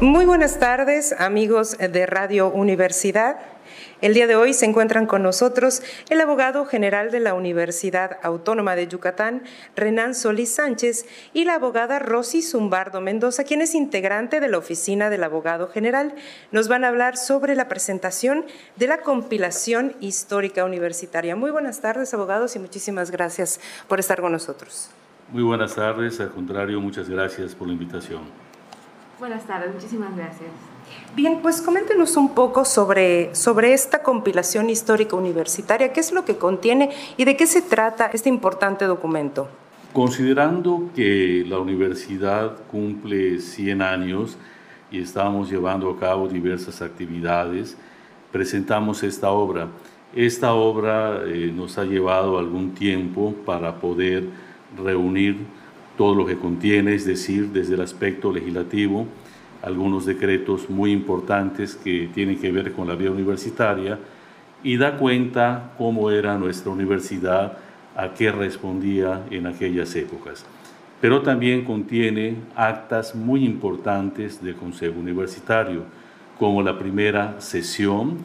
Muy buenas tardes, amigos de Radio Universidad. El día de hoy se encuentran con nosotros el abogado general de la Universidad Autónoma de Yucatán, Renan Solís Sánchez, y la abogada Rosy Zumbardo Mendoza, quien es integrante de la oficina del abogado general. Nos van a hablar sobre la presentación de la compilación histórica universitaria. Muy buenas tardes, abogados, y muchísimas gracias por estar con nosotros. Muy buenas tardes, al contrario, muchas gracias por la invitación. Buenas tardes, muchísimas gracias. Bien, pues coméntenos un poco sobre, sobre esta compilación histórica universitaria, qué es lo que contiene y de qué se trata este importante documento. Considerando que la universidad cumple 100 años y estamos llevando a cabo diversas actividades, presentamos esta obra. Esta obra eh, nos ha llevado algún tiempo para poder reunir todo lo que contiene, es decir, desde el aspecto legislativo, algunos decretos muy importantes que tienen que ver con la vida universitaria y da cuenta cómo era nuestra universidad, a qué respondía en aquellas épocas. Pero también contiene actas muy importantes del Consejo Universitario, como la primera sesión,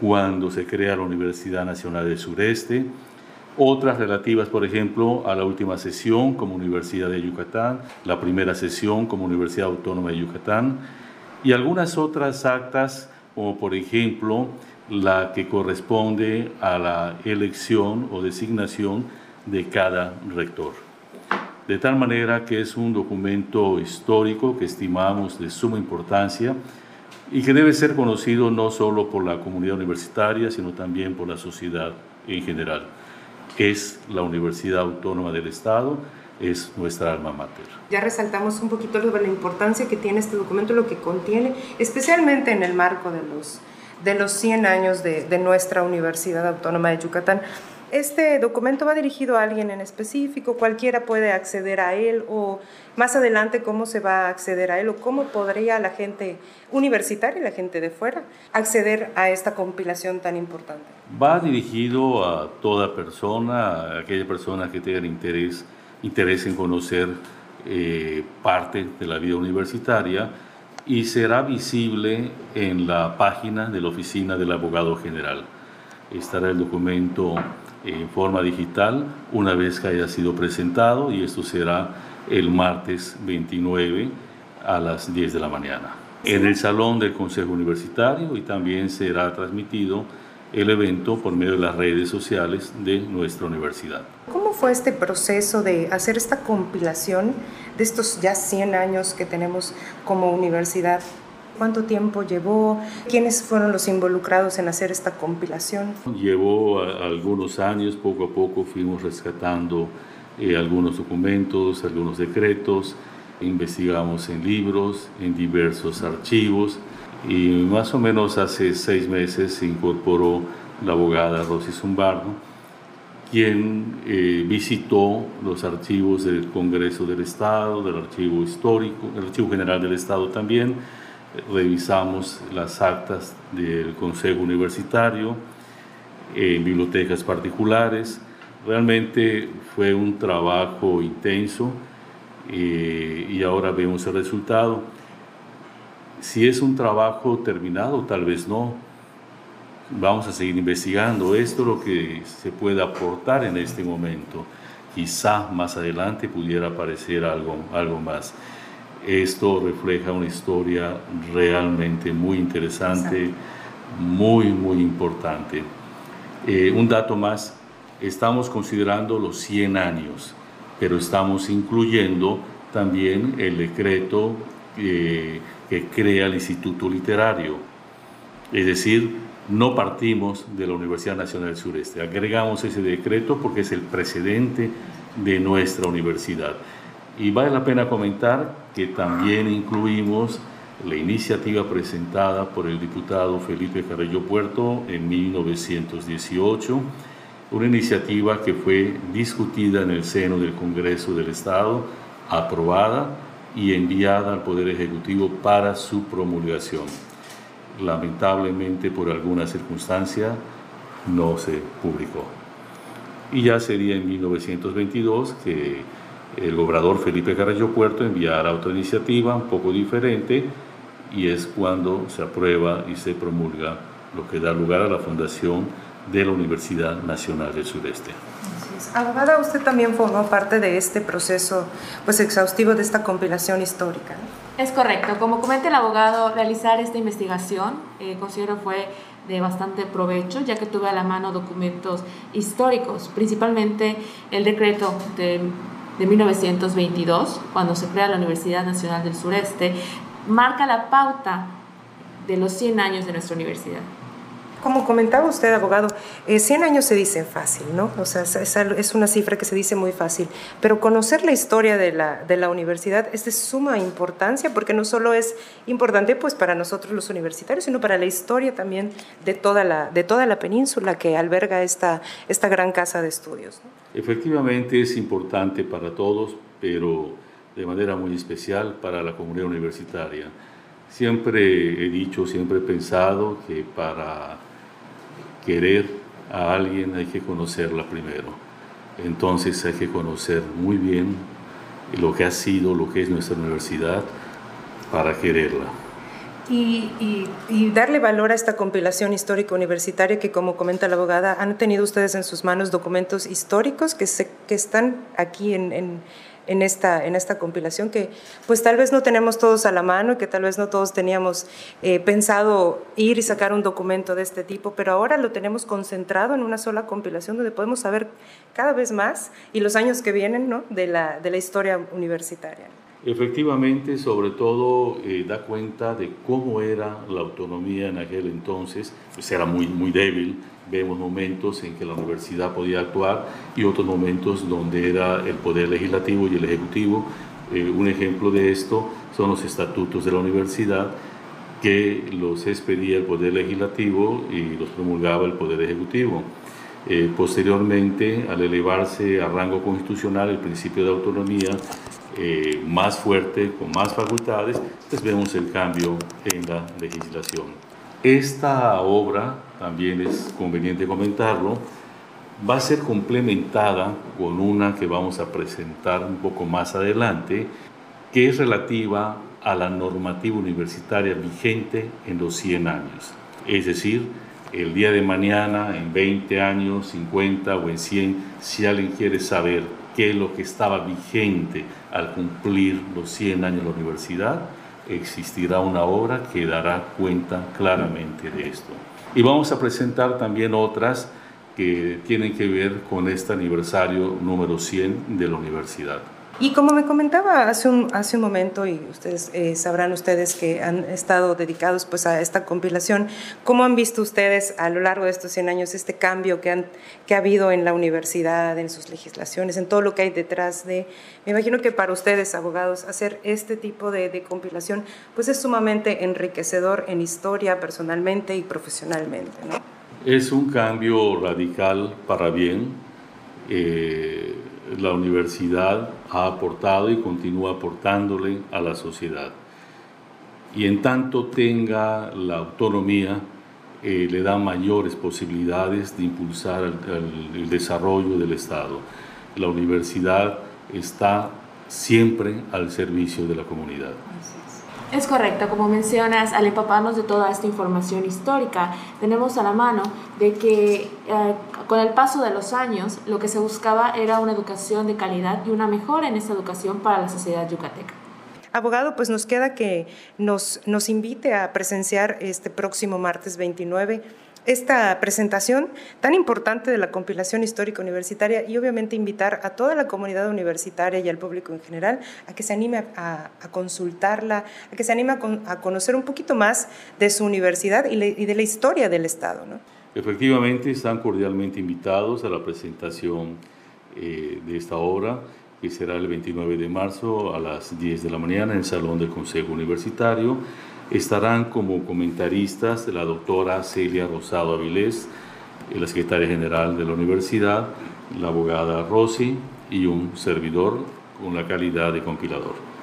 cuando se crea la Universidad Nacional del Sureste, otras relativas, por ejemplo, a la última sesión como Universidad de Yucatán, la primera sesión como Universidad Autónoma de Yucatán y algunas otras actas, como por ejemplo la que corresponde a la elección o designación de cada rector. De tal manera que es un documento histórico que estimamos de suma importancia y que debe ser conocido no solo por la comunidad universitaria, sino también por la sociedad en general es la Universidad Autónoma del Estado, es nuestra alma mater. Ya resaltamos un poquito la importancia que tiene este documento, lo que contiene, especialmente en el marco de los, de los 100 años de nuestra Universidad Autónoma de Yucatán. Este documento va dirigido a alguien en específico, cualquiera puede acceder a él o más adelante cómo se va a acceder a él o cómo podría la gente universitaria y la gente de fuera acceder a esta compilación tan importante. Va dirigido a toda persona, a aquella persona que tenga interés, interés en conocer eh, parte de la vida universitaria y será visible en la página de la oficina del abogado general. Estará el documento en forma digital una vez que haya sido presentado y esto será el martes 29 a las 10 de la mañana en el salón del Consejo Universitario y también será transmitido el evento por medio de las redes sociales de nuestra universidad. ¿Cómo fue este proceso de hacer esta compilación de estos ya 100 años que tenemos como universidad? ¿Cuánto tiempo llevó? ¿Quiénes fueron los involucrados en hacer esta compilación? Llevó algunos años, poco a poco fuimos rescatando eh, algunos documentos, algunos decretos, investigamos en libros, en diversos archivos y más o menos hace seis meses se incorporó la abogada Rosy Zumbardo, quien eh, visitó los archivos del Congreso del Estado, del Archivo Histórico, el Archivo General del Estado también, revisamos las actas del Consejo Universitario, en bibliotecas particulares. Realmente fue un trabajo intenso eh, y ahora vemos el resultado. Si es un trabajo terminado, tal vez no. Vamos a seguir investigando. Esto es lo que se puede aportar en este momento. Quizá más adelante pudiera aparecer algo, algo más. Esto refleja una historia realmente muy interesante, muy, muy importante. Eh, un dato más, estamos considerando los 100 años, pero estamos incluyendo también el decreto eh, que crea el Instituto Literario. Es decir, no partimos de la Universidad Nacional del Sureste, agregamos ese decreto porque es el precedente de nuestra universidad. Y vale la pena comentar que también incluimos la iniciativa presentada por el diputado Felipe Carrillo Puerto en 1918, una iniciativa que fue discutida en el seno del Congreso del Estado, aprobada y enviada al Poder Ejecutivo para su promulgación. Lamentablemente, por alguna circunstancia, no se publicó. Y ya sería en 1922 que el gobernador Felipe Carrillo Puerto enviará otra iniciativa un poco diferente y es cuando se aprueba y se promulga lo que da lugar a la fundación de la Universidad Nacional del Sureste. Abogada, usted también formó parte de este proceso pues, exhaustivo de esta compilación histórica. Es correcto. Como comenta el abogado, realizar esta investigación eh, considero fue de bastante provecho, ya que tuve a la mano documentos históricos, principalmente el decreto de, de 1922, cuando se crea la Universidad Nacional del Sureste, marca la pauta de los 100 años de nuestra universidad como comentaba usted, abogado, 100 eh, años se dice fácil, ¿no? O sea, es, una cifra que se dice muy fácil, pero conocer la historia de la, universidad es de suma importancia porque no solo es importante pues para nosotros los universitarios, sino para la historia también de toda la, península que alberga esta gran casa de estudios. Efectivamente es importante para todos, pero de manera muy especial para la comunidad universitaria. Siempre he dicho, siempre he pensado que para querer a alguien hay que conocerla primero. Entonces hay que conocer muy bien lo que ha sido, lo que es nuestra universidad, para quererla. Y, darle valor a esta compilación histórica universitaria que, como comenta la abogada, han tenido ustedes en sus manos documentos históricos que, se, que están aquí en en esta, en esta compilación que pues tal vez no tenemos todos a la mano y que tal vez no todos teníamos eh, pensado ir y sacar un documento de este tipo, pero ahora lo tenemos concentrado en una sola compilación donde podemos saber cada vez más y los años que vienen ¿no? de, la, de la historia universitaria. Efectivamente, sobre todo eh, da cuenta de cómo era la autonomía en aquel entonces, pues era muy, muy débil, vemos momentos en que la universidad podía actuar y otros momentos donde era el poder legislativo y el ejecutivo. Eh, un ejemplo de esto son los estatutos de la universidad que los expedía el poder legislativo y los promulgaba el poder ejecutivo. Eh, posteriormente, al elevarse a rango constitucional el principio de autonomía, eh, más fuerte, con más facultades, pues vemos el cambio en la legislación. Esta obra, también es conveniente comentarlo, va a ser complementada con una que vamos a presentar un poco más adelante, que es relativa a la normativa universitaria vigente en los 100 años. Es decir, el día de mañana, en 20 años, 50 o en 100, si alguien quiere saber qué es lo que estaba vigente al cumplir los 100 años de la universidad, existirá una obra que dará cuenta claramente de esto. Y vamos a presentar también otras que tienen que ver con este aniversario número 100 de la universidad. Y como me comentaba hace un, hace un momento, y ustedes eh, sabrán ustedes que han estado dedicados pues, a esta compilación, ¿cómo han visto ustedes a lo largo de estos 100 años este cambio que, han, que ha habido en la universidad, en sus legislaciones, en todo lo que hay detrás de... Me imagino que para ustedes, abogados, hacer este tipo de, de compilación pues es sumamente enriquecedor en historia, personalmente y profesionalmente. ¿no? Es un cambio radical para bien. Eh, la universidad ha aportado y continúa aportándole a la sociedad. Y en tanto tenga la autonomía, eh, le da mayores posibilidades de impulsar el, desarrollo del Estado. La universidad está siempre al servicio de la comunidad. Es correcto, como mencionas, al empaparnos de toda esta información histórica, tenemos a la mano de que eh, con el paso de los años lo que se buscaba era una educación de calidad y una mejora en esta educación para la sociedad yucateca. Abogado, pues nos queda que nos, nos invite a presenciar este próximo martes 29 esta presentación tan importante de la compilación histórica universitaria y obviamente invitar a toda la comunidad universitaria y al público en general a que se anime a, consultarla, a que se anime a, conocer un poquito más de su universidad y, de la historia del Estado. Efectivamente, están cordialmente invitados a la presentación eh, de esta obra que será el 29 de marzo a las 10 de la mañana en el Salón del Consejo Universitario. Estarán como comentaristas la doctora Celia Rosado Avilés, la secretaria general de la universidad, la abogada Rossi y un servidor con la calidad de compilador.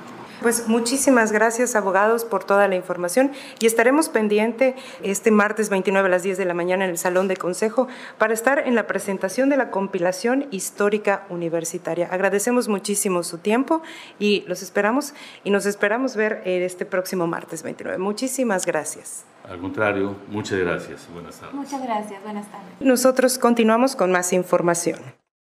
Pues muchísimas gracias, abogados, por toda la información y estaremos pendiente este martes 29 a las 10 de la mañana en el Salón de Consejo para estar en la presentación de la compilación histórica universitaria. Agradecemos muchísimo su tiempo y los esperamos y nos esperamos ver este próximo martes 29. Muchísimas gracias. Al contrario, muchas gracias. Buenas tardes. Muchas gracias. Buenas tardes. Nosotros continuamos con más información.